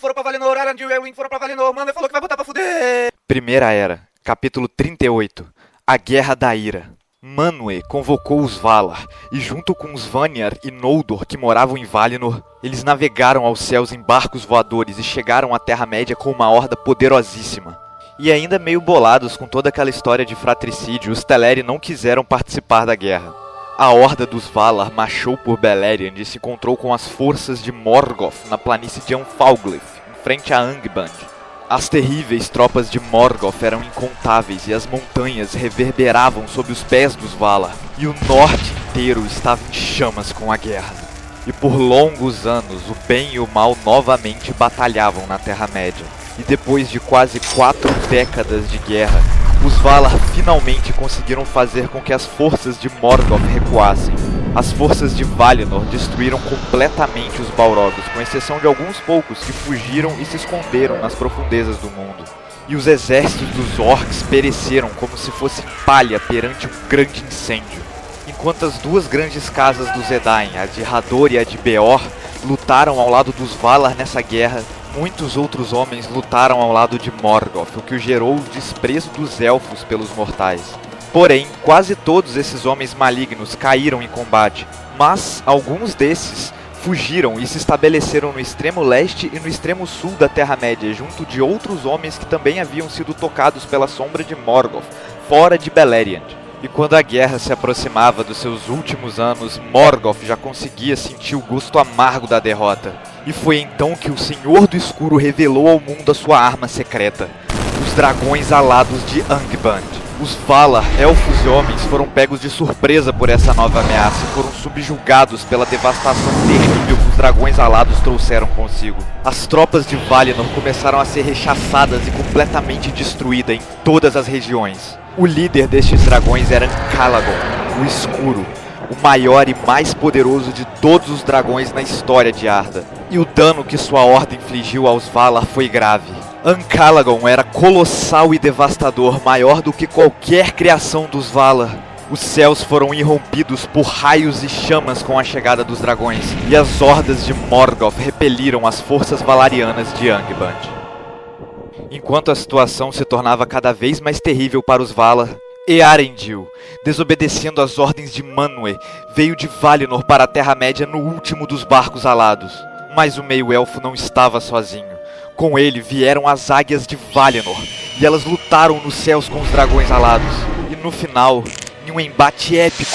Foram pra Valinor, e foram pra Valinor, Manda falou que vai botar pra fuder. Primeira Era, capítulo 38 A Guerra da Ira. Manwë convocou os Valar, e junto com os Vanyar e Noldor que moravam em Valinor, eles navegaram aos céus em barcos voadores e chegaram à Terra-média com uma horda poderosíssima. E ainda meio bolados com toda aquela história de fratricídio, os Teleri não quiseram participar da guerra. A horda dos Valar marchou por Beleriand e se encontrou com as forças de Morgoth na planície de Anfalglyph, em frente a Angband. As terríveis tropas de Morgoth eram incontáveis e as montanhas reverberavam sob os pés dos Valar, e o norte inteiro estava em chamas com a guerra. E por longos anos o bem e o mal novamente batalhavam na Terra-média. E depois de quase quatro décadas de guerra, os Valar finalmente conseguiram fazer com que as forças de Morgoth recuassem. As forças de Valinor destruíram completamente os Balrogs, com exceção de alguns poucos que fugiram e se esconderam nas profundezas do mundo. E os exércitos dos Orcs pereceram como se fosse palha perante um grande incêndio. Enquanto as duas grandes casas dos Edain, a de Hador e a de Beor, lutaram ao lado dos Valar nessa guerra, muitos outros homens lutaram ao lado de Morgoth, o que gerou o desprezo dos elfos pelos mortais. Porém, quase todos esses homens malignos caíram em combate, mas alguns desses fugiram e se estabeleceram no extremo leste e no extremo sul da Terra-média, junto de outros homens que também haviam sido tocados pela sombra de Morgoth, fora de Beleriand. E quando a guerra se aproximava dos seus últimos anos, Morgoth já conseguia sentir o gosto amargo da derrota. E foi então que o Senhor do Escuro revelou ao mundo a sua arma secreta: os dragões alados de Angband. Os Valar, elfos e homens, foram pegos de surpresa por essa nova ameaça e foram subjugados pela devastação terrível que os dragões alados trouxeram consigo. As tropas de Valinor começaram a ser rechaçadas e completamente destruídas em todas as regiões. O líder destes dragões era Calagon, o Escuro, o maior e mais poderoso de todos os dragões na história de Arda. E o dano que sua horda infligiu aos Valar foi grave. Ancalagon era colossal e devastador, maior do que qualquer criação dos Valar. Os céus foram irrompidos por raios e chamas com a chegada dos dragões, e as hordas de Morgoth repeliram as forças valarianas de Angband. Enquanto a situação se tornava cada vez mais terrível para os Valar, Earendil, desobedecendo às ordens de Manwë, veio de Valinor para a Terra-média no último dos barcos alados. Mas o meio-elfo não estava sozinho. Com ele vieram as águias de Valinor, e elas lutaram nos céus com os dragões alados. E no final, em um embate épico,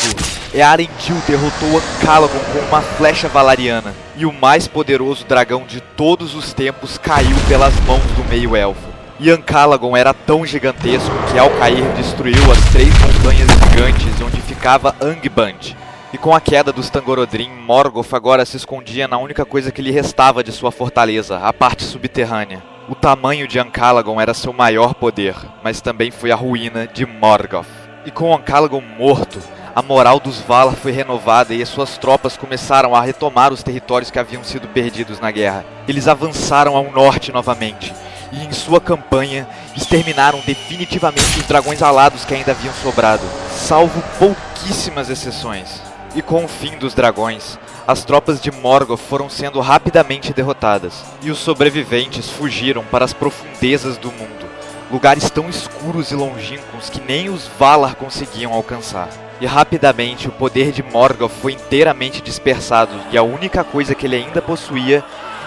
Earendil derrotou Ancalagon com uma flecha valariana, e o mais poderoso dragão de todos os tempos caiu pelas mãos do meio-elfo. E Ancalagon era tão gigantesco que ao cair destruiu as três montanhas gigantes onde ficava Angband. E com a queda dos Tangorodrim, Morgoth agora se escondia na única coisa que lhe restava de sua fortaleza, a parte subterrânea. O tamanho de Ancalagon era seu maior poder, mas também foi a ruína de Morgoth. E com Ancalagon morto, a moral dos Valar foi renovada e as suas tropas começaram a retomar os territórios que haviam sido perdidos na guerra. Eles avançaram ao norte novamente e em sua campanha exterminaram definitivamente os dragões alados que ainda haviam sobrado, salvo pouquíssimas exceções. E com o fim dos dragões, as tropas de Morgoth foram sendo rapidamente derrotadas, e os sobreviventes fugiram para as profundezas do mundo, lugares tão escuros e longínquos que nem os Valar conseguiam alcançar. E rapidamente o poder de Morgoth foi inteiramente dispersado, e a única coisa que ele ainda possuía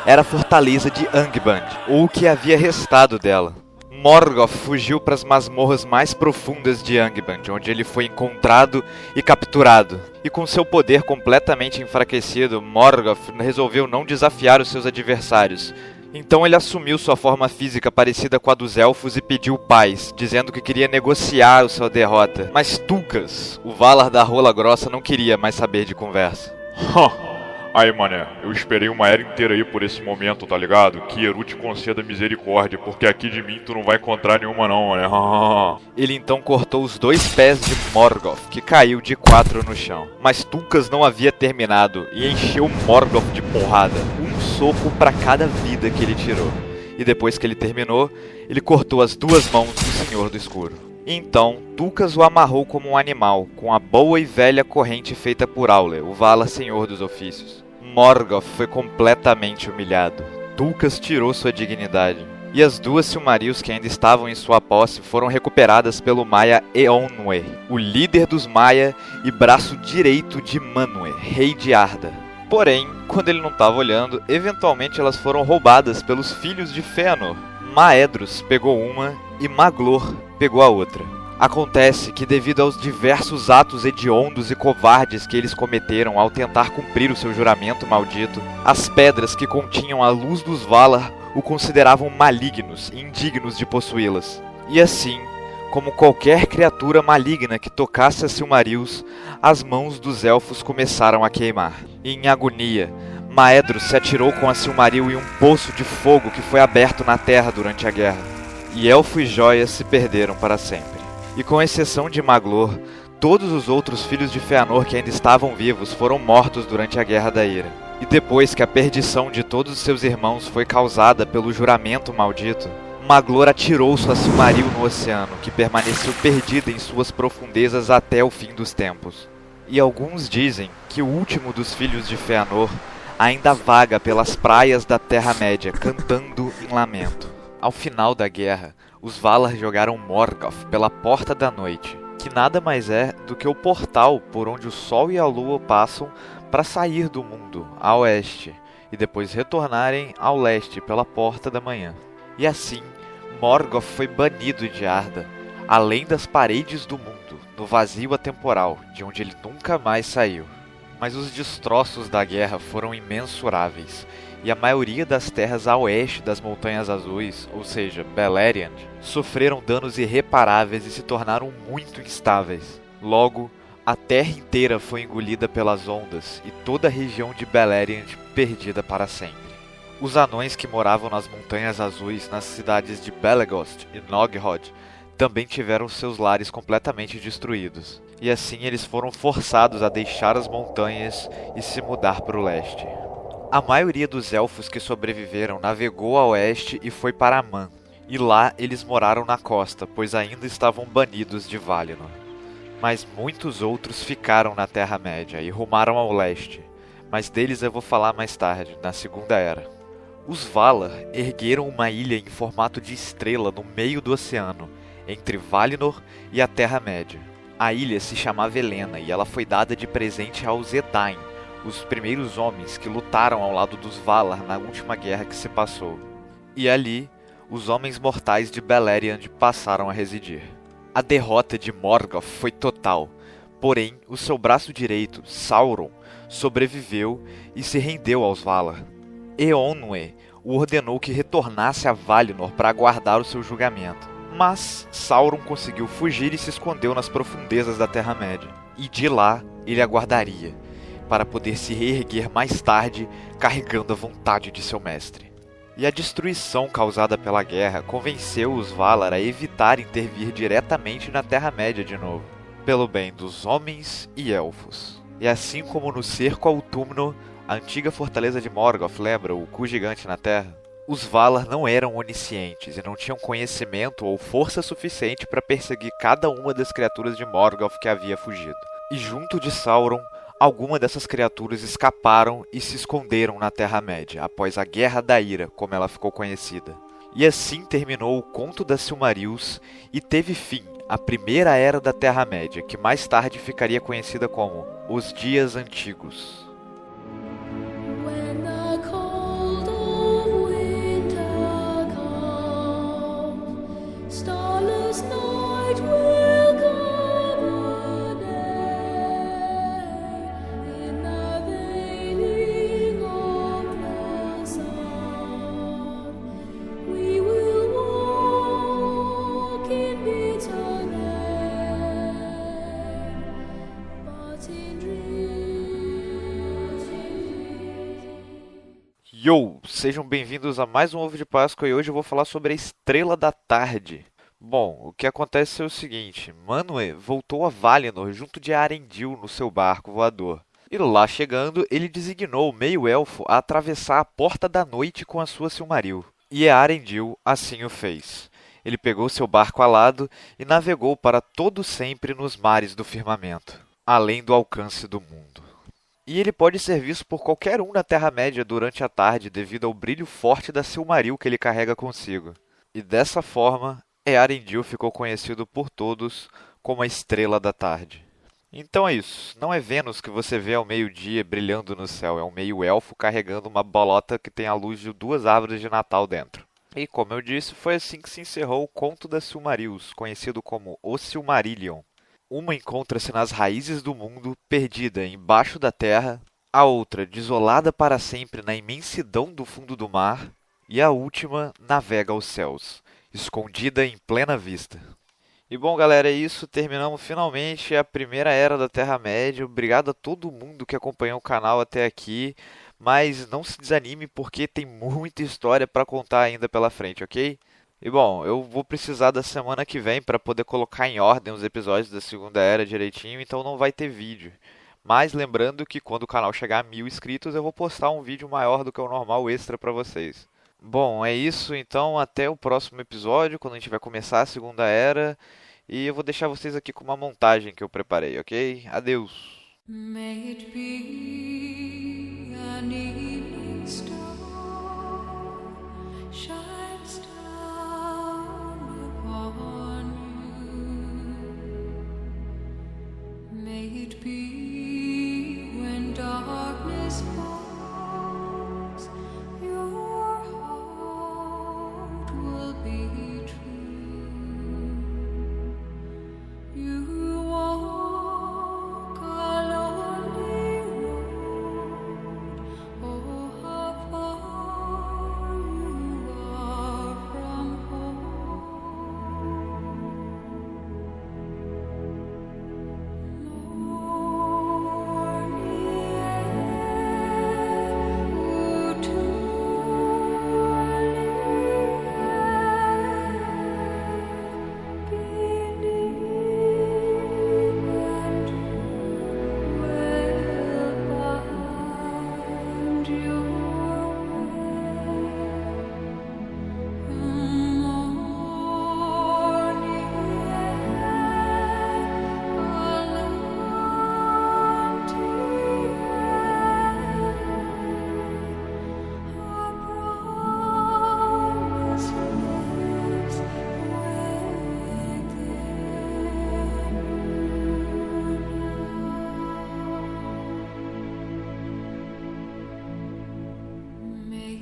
era a fortaleza de Angband, ou o que havia restado dela. Morgoth fugiu para as masmorras mais profundas de Angband, onde ele foi encontrado e capturado. E com seu poder completamente enfraquecido, Morgoth resolveu não desafiar os seus adversários, então ele assumiu sua forma física parecida com a dos elfos e pediu paz, dizendo que queria negociar sua derrota. Mas Tucas, o Valar da Rola Grossa, não queria mais saber de conversa. Aí, mané, eu esperei uma era inteira aí por esse momento, tá ligado? Que Eru te conceda misericórdia, porque aqui de mim tu não vai encontrar nenhuma não, mané. Ele então cortou os dois pés de Morgoth, que caiu de quatro no chão. Mas Tucas não havia terminado e encheu Morgoth de porrada, um soco para cada vida que ele tirou. E depois que ele terminou, ele cortou as duas mãos do Senhor do Escuro. Então, Tucas o amarrou como um animal, com a boa e velha corrente feita por Aule, o Vala Senhor dos Ofícios. Morgoth foi completamente humilhado. Tulkas tirou sua dignidade. E as duas Silmarils que ainda estavam em sua posse foram recuperadas pelo Maia Eonwe, o líder dos Maia e braço direito de Manwë, rei de Arda. Porém, quando ele não estava olhando, eventualmente elas foram roubadas pelos filhos de Fëanor. Maedros pegou uma e Maglor pegou a outra. Acontece que, devido aos diversos atos hediondos e covardes que eles cometeram ao tentar cumprir o seu juramento maldito, as pedras que continham a luz dos Valar o consideravam malignos e indignos de possuí-las. E assim, como qualquer criatura maligna que tocasse a Silmarils, as mãos dos elfos começaram a queimar. E em agonia, Maedros se atirou com a Silmaril em um poço de fogo que foi aberto na terra durante a guerra. E Elfo e Joia se perderam para sempre. E com exceção de Maglor, todos os outros filhos de Fëanor que ainda estavam vivos foram mortos durante a Guerra da Ira. E depois que a perdição de todos os seus irmãos foi causada pelo juramento maldito, Maglor atirou sua Silmaril no oceano, que permaneceu perdida em suas profundezas até o fim dos tempos. E alguns dizem que o último dos filhos de Fëanor ainda vaga pelas praias da Terra-média, cantando em lamento. Ao final da guerra, os Valar jogaram Morgoth pela Porta da Noite, que nada mais é do que o portal por onde o Sol e a Lua passam para sair do mundo a oeste e depois retornarem ao leste pela porta da manhã. E assim, Morgoth foi banido de Arda, além das paredes do mundo, no vazio atemporal, de onde ele nunca mais saiu. Mas os destroços da guerra foram imensuráveis, e a maioria das terras a oeste das Montanhas Azuis, ou seja, Beleriand, sofreram danos irreparáveis e se tornaram muito instáveis. Logo, a terra inteira foi engolida pelas ondas e toda a região de Beleriand perdida para sempre. Os anões que moravam nas Montanhas Azuis, nas cidades de Belegost e Nogrod, também tiveram seus lares completamente destruídos, e assim eles foram forçados a deixar as montanhas e se mudar para o leste. A maioria dos elfos que sobreviveram navegou a oeste e foi para Aman, e lá eles moraram na costa, pois ainda estavam banidos de Valinor mas muitos outros ficaram na Terra-média e rumaram ao leste, mas deles eu vou falar mais tarde, na Segunda Era. Os Valar ergueram uma ilha em formato de estrela no meio do oceano, entre Valinor e a Terra-média. A ilha se chamava Helena e ela foi dada de presente aos Edain, os primeiros homens que lutaram ao lado dos Valar na última guerra que se passou. E ali, os homens mortais de Beleriand passaram a residir. A derrota de Morgoth foi total, porém o seu braço direito, Sauron, sobreviveu e se rendeu aos Valar. Eonwë o ordenou que retornasse a Valinor para aguardar o seu julgamento. Mas Sauron conseguiu fugir e se escondeu nas profundezas da Terra-média. E de lá ele aguardaria, para poder se reerguer mais tarde, carregando a vontade de seu mestre e a destruição causada pela guerra convenceu os Valar a evitar intervir diretamente na Terra-média de novo, pelo bem dos homens e elfos. E assim como no cerco ao túmulo, a antiga fortaleza de Morgoth lembra o cu gigante na Terra, os Valar não eram oniscientes e não tinham conhecimento ou força suficiente para perseguir cada uma das criaturas de Morgoth que havia fugido. E junto de Sauron, Algumas dessas criaturas escaparam e se esconderam na Terra-média após a Guerra da Ira, como ela ficou conhecida. E assim terminou o conto das Silmarils e teve fim a primeira era da Terra-média, que mais tarde ficaria conhecida como os Dias Antigos. Yo! Sejam bem-vindos a mais um Ovo de Páscoa e hoje eu vou falar sobre a Estrela da Tarde. Bom, o que acontece é o seguinte, Manwë voltou a Valinor junto de Arendil no seu barco voador. E lá chegando, ele designou o meio-elfo a atravessar a Porta da Noite com a sua Silmaril. E Arendil assim o fez. Ele pegou seu barco alado e navegou para todo sempre nos mares do firmamento, além do alcance do mundo. E ele pode ser visto por qualquer um na Terra-média durante a tarde devido ao brilho forte da Silmaril que ele carrega consigo. E dessa forma, Earendil ficou conhecido por todos como a Estrela da Tarde. Então é isso. Não é Vênus que você vê ao meio-dia brilhando no céu, é um meio-elfo carregando uma bolota que tem a luz de duas árvores de Natal dentro. E como eu disse, foi assim que se encerrou o Conto das Silmarils, conhecido como O Silmarillion. Uma encontra-se nas raízes do mundo, perdida embaixo da terra, a outra desolada para sempre na imensidão do fundo do mar, e a última navega aos céus, escondida em plena vista. E bom, galera, é isso. Terminamos finalmente a primeira era da Terra-média. Obrigado a todo mundo que acompanhou o canal até aqui. Mas não se desanime porque tem muita história para contar ainda pela frente, ok? E bom, eu vou precisar da semana que vem para poder colocar em ordem os episódios da Segunda Era direitinho, então não vai ter vídeo. Mas lembrando que quando o canal chegar a mil inscritos, eu vou postar um vídeo maior do que o normal extra para vocês. Bom, é isso então. Até o próximo episódio, quando a gente vai começar a Segunda Era. E eu vou deixar vocês aqui com uma montagem que eu preparei, ok? Adeus!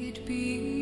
it be?